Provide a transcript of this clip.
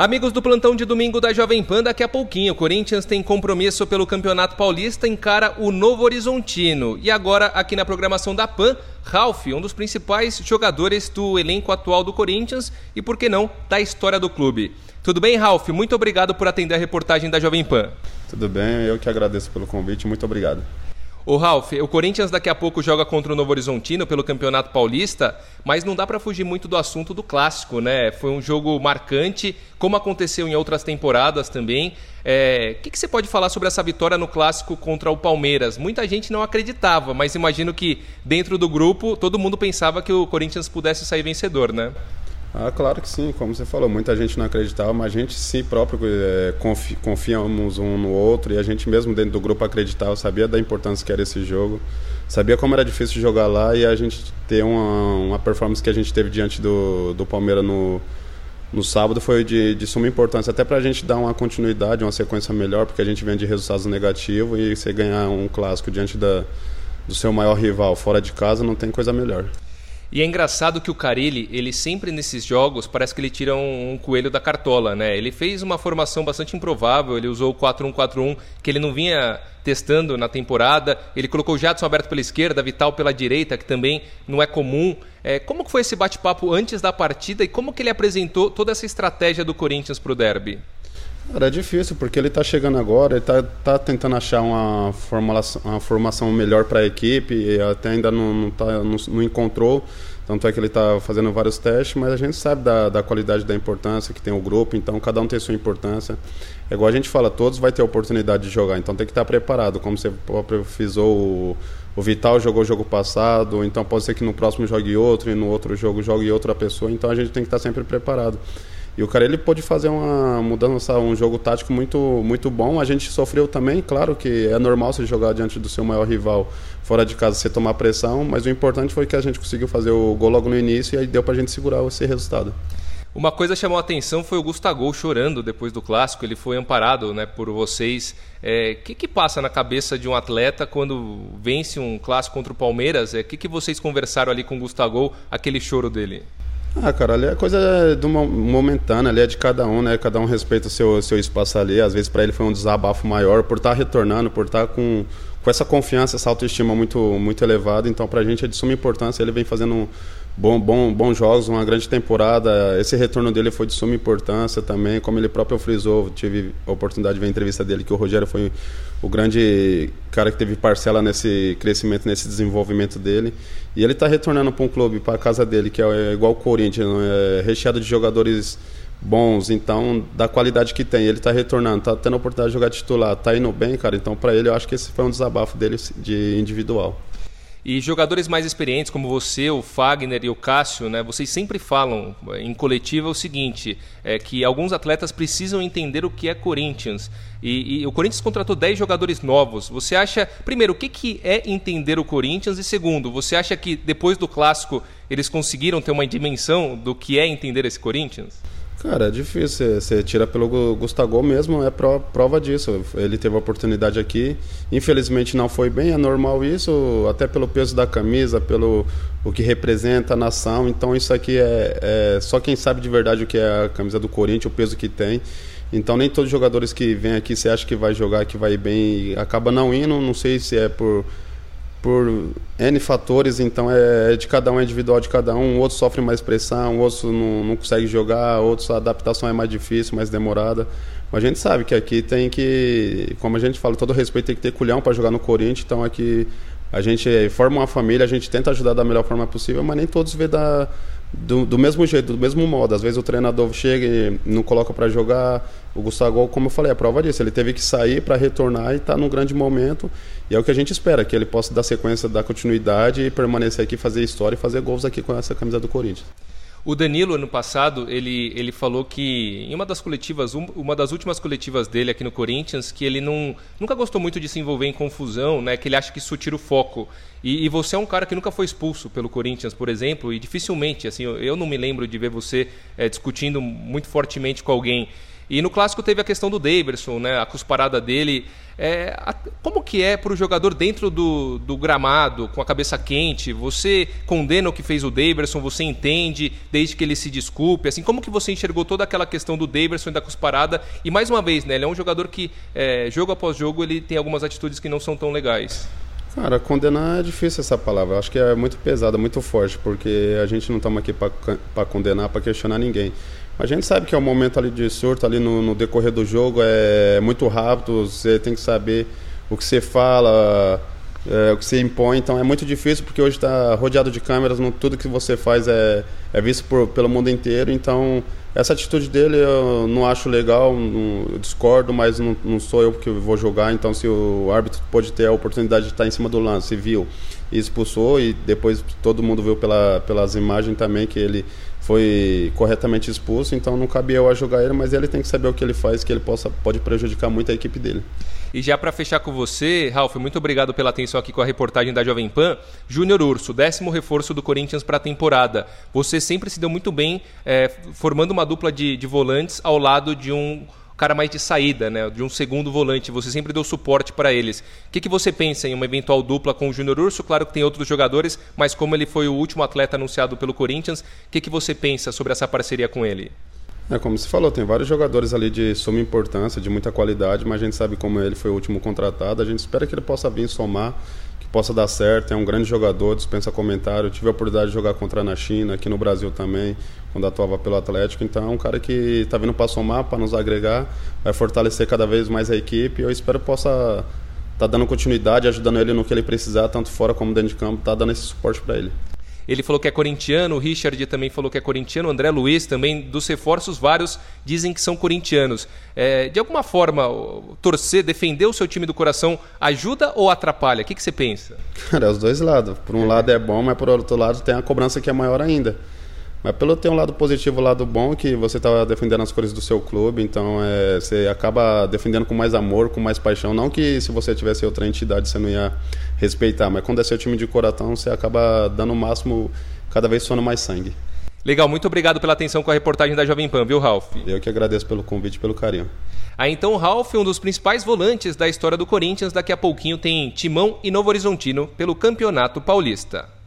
Amigos do plantão de domingo da Jovem Pan, daqui a pouquinho, o Corinthians tem compromisso pelo Campeonato Paulista, encara o Novo Horizontino. E agora, aqui na programação da Pan, Ralph, um dos principais jogadores do elenco atual do Corinthians e, por que não, da história do clube. Tudo bem, Ralph? Muito obrigado por atender a reportagem da Jovem Pan. Tudo bem, eu que agradeço pelo convite, muito obrigado. O Ralf, o Corinthians daqui a pouco joga contra o Novo Horizontino pelo Campeonato Paulista, mas não dá para fugir muito do assunto do clássico, né? Foi um jogo marcante, como aconteceu em outras temporadas também. O é, que, que, você pode falar sobre essa vitória no clássico contra o Palmeiras? Muita gente não acreditava, mas imagino que dentro do grupo todo mundo pensava que o Corinthians pudesse sair vencedor, né? Ah, claro que sim, como você falou, muita gente não acreditava, mas a gente si próprio é, confi confiamos um no outro e a gente mesmo dentro do grupo acreditava, sabia da importância que era esse jogo, sabia como era difícil jogar lá e a gente ter uma, uma performance que a gente teve diante do, do Palmeiras no, no sábado foi de, de suma importância, até para a gente dar uma continuidade, uma sequência melhor, porque a gente vem de resultados negativos e você ganhar um clássico diante da, do seu maior rival fora de casa não tem coisa melhor. E é engraçado que o Carilli, ele sempre nesses jogos, parece que ele tira um, um, coelho da cartola, né? Ele fez uma formação bastante improvável, ele usou o 4-1-4-1, que ele não vinha testando na temporada. Ele colocou o Jadson aberto pela esquerda, Vital pela direita, que também não é comum. É, como foi esse bate-papo antes da partida e como que ele apresentou toda essa estratégia do Corinthians para o derby? Cara, é difícil, porque ele está chegando agora, ele está tá tentando achar uma formação, uma formação melhor para a equipe, e até ainda não, não, tá, não, não encontrou. Tanto é que ele está fazendo vários testes, mas a gente sabe da, da qualidade da importância que tem o grupo, então cada um tem sua importância. É igual a gente fala, todos vai ter a oportunidade de jogar, então tem que estar preparado. Como você próprio frisou, o, o Vital jogou o jogo passado, então pode ser que no próximo jogue outro, e no outro jogo jogue outra pessoa, então a gente tem que estar sempre preparado. E o cara ele pôde fazer uma mudança, um jogo tático muito, muito bom. A gente sofreu também, claro que é normal você jogar diante do seu maior rival fora de casa, você tomar pressão, mas o importante foi que a gente conseguiu fazer o gol logo no início e aí deu pra gente segurar esse resultado. Uma coisa chamou a atenção foi o Gustavo chorando depois do clássico. Ele foi amparado né, por vocês. O é, que, que passa na cabeça de um atleta quando vence um clássico contra o Palmeiras? O é, que, que vocês conversaram ali com o Gustavo, aquele choro dele? Ah, cara, ali é coisa do momentânea, ali é de cada um, né? Cada um respeita o seu, seu espaço ali. Às vezes para ele foi um desabafo maior por estar tá retornando, por estar tá com, com essa confiança, essa autoestima muito, muito elevada. Então, para a gente é de suma importância. Ele vem fazendo bom, bom, bons jogos, uma grande temporada. Esse retorno dele foi de suma importância também, como ele próprio frisou, tive a oportunidade de ver a entrevista dele que o Rogério foi o grande cara que teve parcela nesse crescimento, nesse desenvolvimento dele. E ele está retornando para um clube, para a casa dele, que é igual o Corinthians, é recheado de jogadores bons, então da qualidade que tem, ele está retornando, está tendo a oportunidade de jogar titular, está indo bem, cara. Então para ele eu acho que esse foi um desabafo dele de individual. E jogadores mais experientes como você, o Fagner e o Cássio, né, vocês sempre falam em coletiva o seguinte, é que alguns atletas precisam entender o que é Corinthians. E, e o Corinthians contratou 10 jogadores novos. Você acha, primeiro, o que, que é entender o Corinthians? E segundo, você acha que depois do clássico eles conseguiram ter uma dimensão do que é entender esse Corinthians? Cara, é difícil. Você tira pelo Gustavo mesmo, é prova disso. Ele teve a oportunidade aqui. Infelizmente não foi bem, é normal isso, até pelo peso da camisa, pelo o que representa a nação. Então isso aqui é, é só quem sabe de verdade o que é a camisa do Corinthians, o peso que tem. Então nem todos os jogadores que vêm aqui você acha que vai jogar, que vai bem, acaba não indo. Não sei se é por por N fatores, então é, é de cada um, é individual de cada um. Outro sofre mais pressão, um outro não, não consegue jogar, outro a adaptação é mais difícil, mais demorada. Mas a gente sabe que aqui tem que, como a gente fala, todo respeito tem que ter culhão para jogar no Corinthians, então aqui a gente forma uma família, a gente tenta ajudar da melhor forma possível, mas nem todos vê da, do, do mesmo jeito, do mesmo modo. Às vezes o treinador chega e não coloca para jogar. O Gustavo, como eu falei, é a prova disso. Ele teve que sair para retornar e está num grande momento. E é o que a gente espera, que ele possa dar sequência, dar continuidade e permanecer aqui, fazer história e fazer gols aqui com essa camisa do Corinthians. O Danilo, ano passado, ele, ele falou que em uma das coletivas, uma das últimas coletivas dele aqui no Corinthians, que ele não, nunca gostou muito de se envolver em confusão, né? Que ele acha que isso tira o foco. E, e você é um cara que nunca foi expulso pelo Corinthians, por exemplo, e dificilmente, assim, eu, eu não me lembro de ver você é, discutindo muito fortemente com alguém. E no clássico teve a questão do Daverson, né? A cusparada dele. É, a, como que é para o jogador dentro do, do gramado, com a cabeça quente? Você condena o que fez o Daverson, você entende, desde que ele se desculpe? Assim, como que você enxergou toda aquela questão do Daverson e da cusparada? E mais uma vez, né? Ele é um jogador que, é, jogo após jogo, ele tem algumas atitudes que não são tão legais. Cara, condenar é difícil essa palavra. Acho que é muito pesada, muito forte, porque a gente não estamos aqui para condenar, para questionar ninguém. A gente sabe que é um momento ali de surto, ali no, no, decorrer do jogo, é muito rápido, você tem que saber o que você fala, é, o que você impõe. Então é muito difícil, porque hoje está rodeado de câmeras, não, tudo que você faz é, é visto por, pelo mundo inteiro. Então essa atitude dele eu não acho legal, não, eu discordo, mas não, não, sou eu que vou jogar. Então, se o árbitro pode ter a oportunidade de estar em cima do lance, viu e expulsou, e depois todo mundo viu pela, pelas imagens também que ele foi corretamente expulso. Então, não cabia eu a jogar ele, mas ele tem que saber o que ele faz, que ele possa, pode prejudicar muito a equipe dele. E já para fechar com você, Ralf, muito obrigado pela atenção aqui com a reportagem da Jovem Pan. Júnior Urso, décimo reforço do Corinthians para a temporada. Você sempre se deu muito bem é, formando uma dupla de, de volantes ao lado de um cara mais de saída, né, de um segundo volante. Você sempre deu suporte para eles. O que, que você pensa em uma eventual dupla com o Júnior Urso? Claro que tem outros jogadores, mas como ele foi o último atleta anunciado pelo Corinthians, o que, que você pensa sobre essa parceria com ele? É como se falou, tem vários jogadores ali de suma importância, de muita qualidade, mas a gente sabe como ele foi o último contratado. A gente espera que ele possa vir somar, que possa dar certo. É um grande jogador, dispensa comentário. Eu tive a oportunidade de jogar contra na China, aqui no Brasil também, quando atuava pelo Atlético. Então é um cara que está vindo para somar, para nos agregar, vai fortalecer cada vez mais a equipe. Eu espero que possa estar tá dando continuidade, ajudando ele no que ele precisar, tanto fora como dentro de campo, tá dando esse suporte para ele. Ele falou que é corintiano, o Richard também falou que é corintiano, o André Luiz também, dos reforços, vários dizem que são corintianos. É, de alguma forma, torcer, defender o seu time do coração ajuda ou atrapalha? O que, que você pensa? Cara, é os dois lados. Por um lado é bom, mas por outro lado tem a cobrança que é maior ainda. Mas pelo ter um lado positivo, um lado bom, que você está defendendo as cores do seu clube, então é, você acaba defendendo com mais amor, com mais paixão. Não que se você tivesse outra entidade você não ia respeitar, mas quando é seu time de coração, você acaba dando o máximo, cada vez soando mais sangue. Legal, muito obrigado pela atenção com a reportagem da Jovem Pan, viu, Ralf? Eu que agradeço pelo convite e pelo carinho. Aí então, Ralf, um dos principais volantes da história do Corinthians, daqui a pouquinho tem Timão e Novo Horizontino pelo Campeonato Paulista.